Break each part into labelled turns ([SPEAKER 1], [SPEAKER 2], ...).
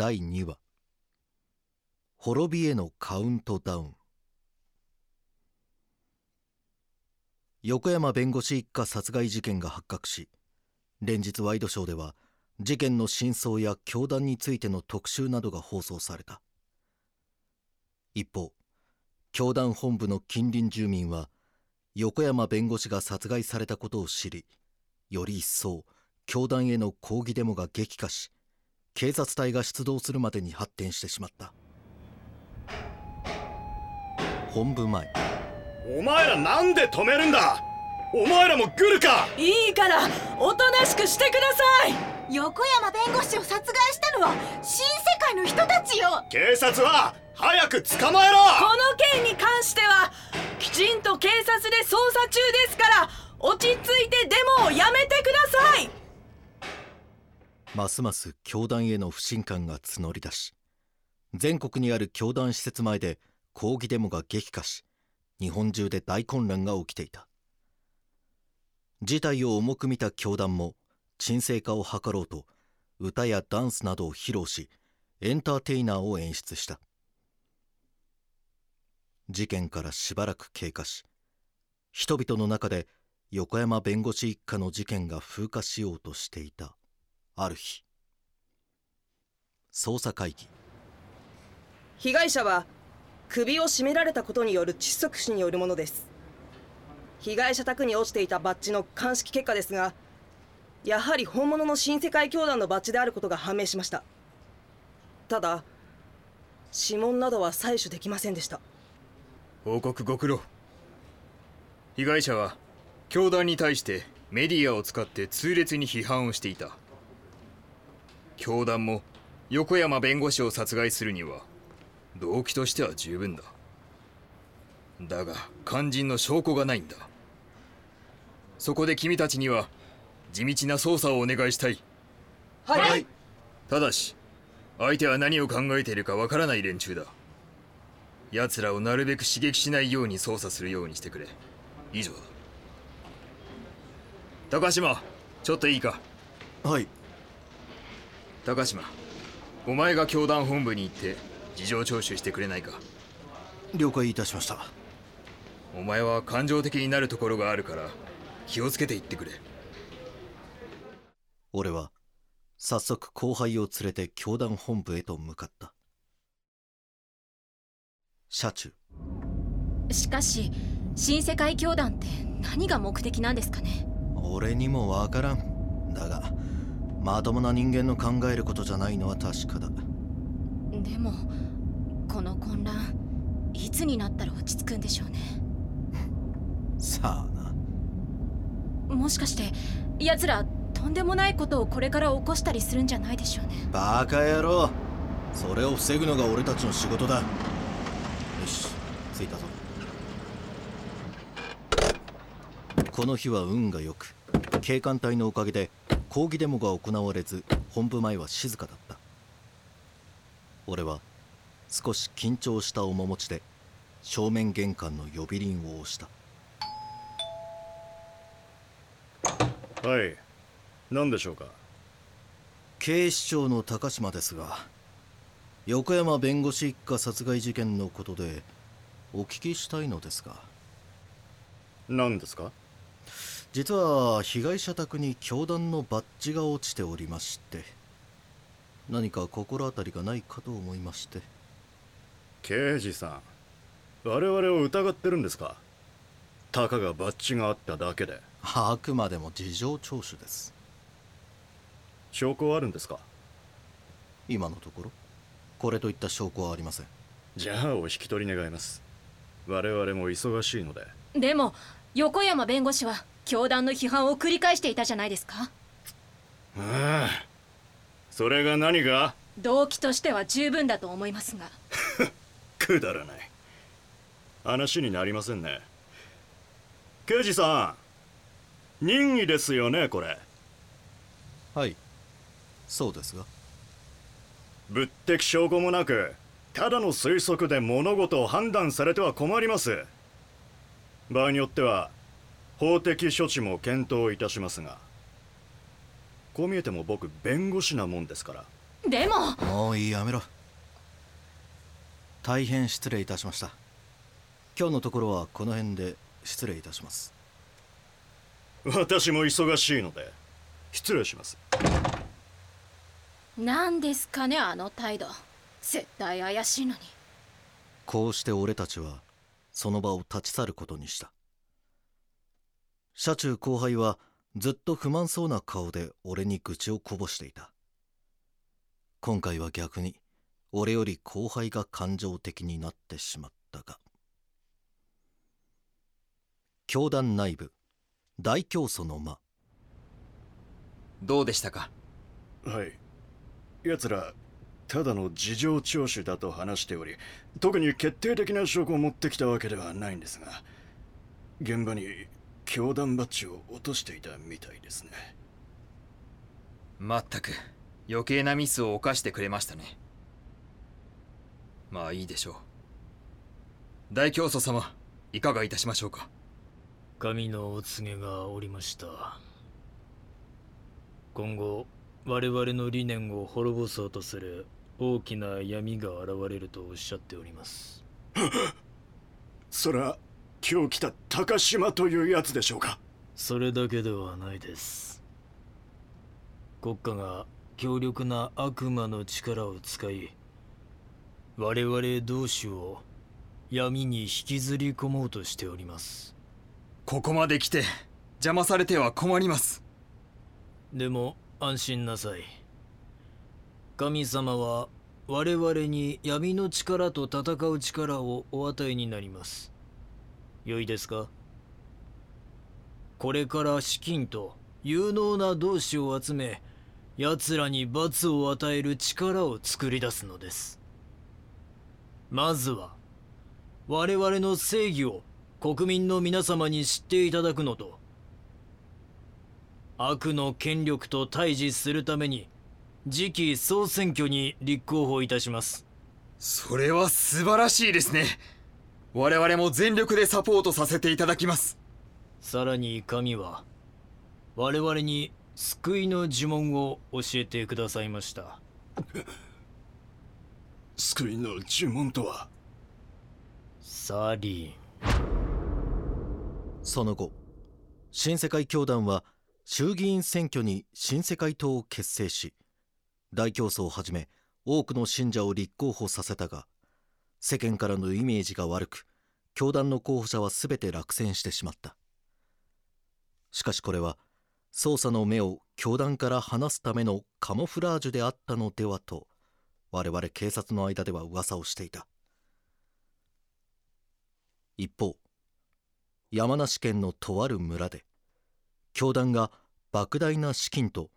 [SPEAKER 1] 第2話。滅びへのカウントダウン。横山弁護士一家殺害事件が発覚し連日ワイドショーでは事件の真相や教団についての特集などが放送された。一方教団本部の近隣住民は横山弁護士が殺害されたことを知りより一層教団への抗議デモが激化し警察隊が出動するまでに発展してしまった。本部前。
[SPEAKER 2] お前らなんで止めるんだ？お前らも来るか？
[SPEAKER 3] いいからおとなしくしてください！
[SPEAKER 4] 横山弁護士を殺害したのは新世界の人たちよ！
[SPEAKER 2] 警察は早く捕まえろ！
[SPEAKER 3] この件に関してはきちんと警察で捜査中ですから落ち着いてデモをやめてください
[SPEAKER 1] ますます教団への不信感が募り出し全国にある教団施設前で抗議デモが激化し日本中で大混乱が起きていた。事態を重く見た教団も沈静化を図ろうと歌やダンスなどを披露しエンターテイナーを演出した。事件からしばらく経過し人々の中で横山弁護士一家の事件が風化しようとしていた。ある日。捜査会議。
[SPEAKER 3] 被害者は首を絞められたことによる窒息死によるものです。被害者宅に落ちていたバッジの鑑識結果ですがやはり本物の新世界教団のバッジであることが判明しました。ただ指紋などは採取できませんでした。
[SPEAKER 5] 報告ご苦労。被害者は教団に対してメディアを使って痛烈に批判をしていた教団も横山弁護士を殺害するには動機としては十分だ。だが肝心の証拠がないんだ。そこで君たちには地道な捜査をお願いしたい。
[SPEAKER 3] はい、
[SPEAKER 2] はい
[SPEAKER 5] ただし相手は何を考えているかわからない連中だ。奴らをなるべく刺激しないように操作するようにしてくれ。以上だ。高島ちょっといいか？
[SPEAKER 1] はい
[SPEAKER 5] 高島お前が教団本部に行って事情聴取してくれないか？
[SPEAKER 1] 了解いたしました。
[SPEAKER 5] お前は感情的になるところがあるから気をつけて行ってくれ。
[SPEAKER 1] 俺は早速後輩を連れて教団本部へと向かった。車中
[SPEAKER 4] しかし新世界教団って何が目的なんですかね？
[SPEAKER 1] 俺にもわからん。だがまともな人間の考えることじゃないのは確かだ。
[SPEAKER 4] でもこの混乱いつになったら落ち着くんでしょうね。
[SPEAKER 1] さあな。
[SPEAKER 4] もしかして奴らとんでもないことをこれから起こしたりするんじゃないでしょうね。
[SPEAKER 1] バカ野郎。それを防ぐのが俺たちの仕事だ。よし着いたぞ。この日は運が良く警官隊のおかげで抗議デモが行われず本部前は静かだった。俺は少し緊張した面持ちで正面玄関の呼び鈴を押した。
[SPEAKER 2] はい何でしょうか？
[SPEAKER 1] 警視庁の高島ですが横山弁護士一家殺害事件のことでお聞きしたいのですが。
[SPEAKER 2] 何ですか？
[SPEAKER 1] 実は被害者宅に教団のバッジが落ちておりまして何か心当たりがないかと思いまして。
[SPEAKER 2] 刑事さん我々を疑ってるんですか？たかがバッジがあっただけで。
[SPEAKER 1] あくまでも事情聴取です。
[SPEAKER 2] 証拠はあるんですか？
[SPEAKER 1] 今のところ。これといった証拠はありません。
[SPEAKER 2] じゃあお引き取り願います。我々も忙しいので。
[SPEAKER 4] でも横山弁護士は教団の批判を繰り返していたじゃないですか。
[SPEAKER 2] ああ。それが何が
[SPEAKER 4] 動機としては十分だと思いますが。
[SPEAKER 2] くだらない。話になりませんね。刑事さん任意ですよねこれ。
[SPEAKER 1] はい。そうですが。
[SPEAKER 2] 物的証拠もなくただの推測で物事を判断されては困ります。場合によっては法的処置も検討いたしますがこう見えても僕弁護士なもんですから。
[SPEAKER 4] でも。
[SPEAKER 1] もういいやめろ大変失礼いたしました。今日のところはこの辺で失礼いたします。
[SPEAKER 2] 私も忙しいので失礼します。
[SPEAKER 4] 何ですかねあの態度。絶対怪しいのに。
[SPEAKER 1] こうして俺たちはその場を立ち去ることにした車中後輩はずっと不満そうな顔で俺に愚痴をこぼしていた。今回は逆に俺より後輩が感情的になってしまったが。教団内部大教祖の間。
[SPEAKER 5] どうでしたか？
[SPEAKER 2] はい。奴らただの事情聴取だと話しており特に決定的な証拠を持ってきたわけではないんですが現場に教団バッジを落としていたみたいですね。
[SPEAKER 5] まったく余計なミスを犯してくれましたね。まあいいでしょう。大教祖様いかがいたしましょうか？
[SPEAKER 6] 神のお告げがおりました。今後我々の理念を滅ぼそうとする大きな闇が現れるとおっしゃっております。
[SPEAKER 2] それは今日来た高島というやつでしょうか？
[SPEAKER 6] それだけではないです。国家が強力な悪魔の力を使い我々同士を闇に引きずり込もうとしております。
[SPEAKER 5] ここまで来て邪魔されては困ります。
[SPEAKER 6] でも安心なさい。神様は我々に闇の力と戦う力をお与えになります良いですか？これから資金と有能な同志を集め奴らに罰を与える力を作り出すのです。まずは我々の正義を国民の皆様に知っていただくのと悪の権力と対峙するために次期総選挙に立候補いたします。
[SPEAKER 5] それは素晴らしいですね。我々も全力でサポートさせていただきます。
[SPEAKER 6] さらに神は我々に救いの呪文を教えてくださいました。
[SPEAKER 2] 救いの呪文とは？
[SPEAKER 6] サリ
[SPEAKER 1] その後新世界教団は衆議院選挙に新世界党を結成し大教祖をはじめ多くの信者を立候補させたが世間からのイメージが悪く教団の候補者は全て落選してしまった。しかしこれは捜査の目を教団から離すためのカモフラージュであったのではと我々警察の間では噂をしていた。一方山梨県のとある村で教団が莫大な資金と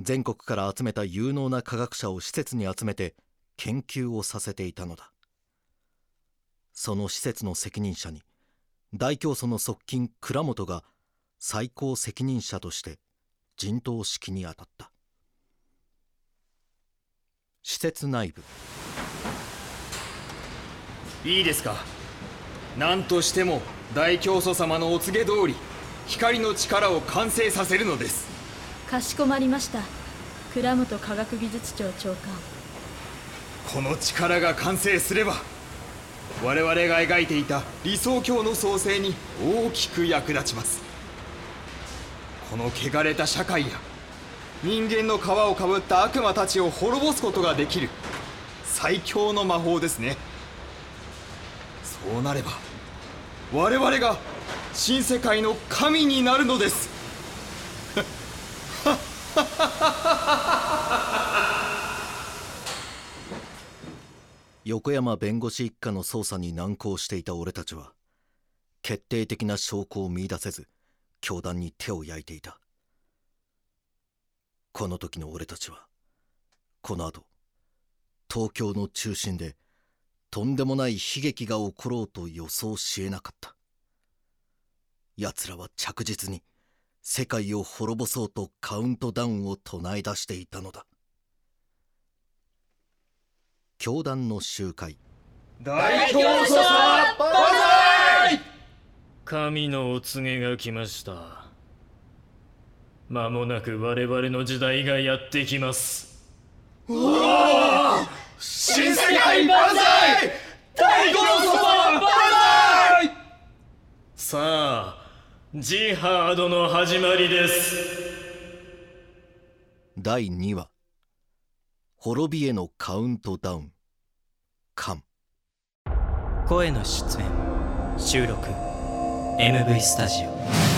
[SPEAKER 1] 全国から集めた有能な科学者を施設に集めて研究をさせていたのだ。その施設の責任者に大教祖の側近倉本が最高責任者として陣頭指揮に当たった。施設内部。
[SPEAKER 5] いいですか。何としても大教祖様のお告げ通り光の力を完成させるのです。
[SPEAKER 7] かしこまりました。倉本科学技術庁長官。
[SPEAKER 5] この力が完成すれば我々が描いていた理想郷の創生に大きく役立ちます。この汚れた社会や人間の皮をかぶった悪魔たちを滅ぼすことができる最強の魔法ですね。そうなれば我々が新世界の神になるのです。
[SPEAKER 1] 横山弁護士一家の捜査に難航していた俺たちは決定的な証拠を見出せず教団に手を焼いていた。この時の俺たちはこの後東京の中心でとんでもない悲劇が起ころうと予想しえなかった。奴らは着実に世界を滅ぼそうとカウントダウンを唱え出していたのだ。教団の集会。
[SPEAKER 5] 大教祖様
[SPEAKER 6] 神のお告げが来ました。間もなく我々の時代がやってきます。
[SPEAKER 2] 新世界万歳！大五郎様万
[SPEAKER 6] さあジハードの始まりです。
[SPEAKER 1] 第2話滅びへのカウントダウン。カ
[SPEAKER 8] 声の出演収録。MV スタジオ。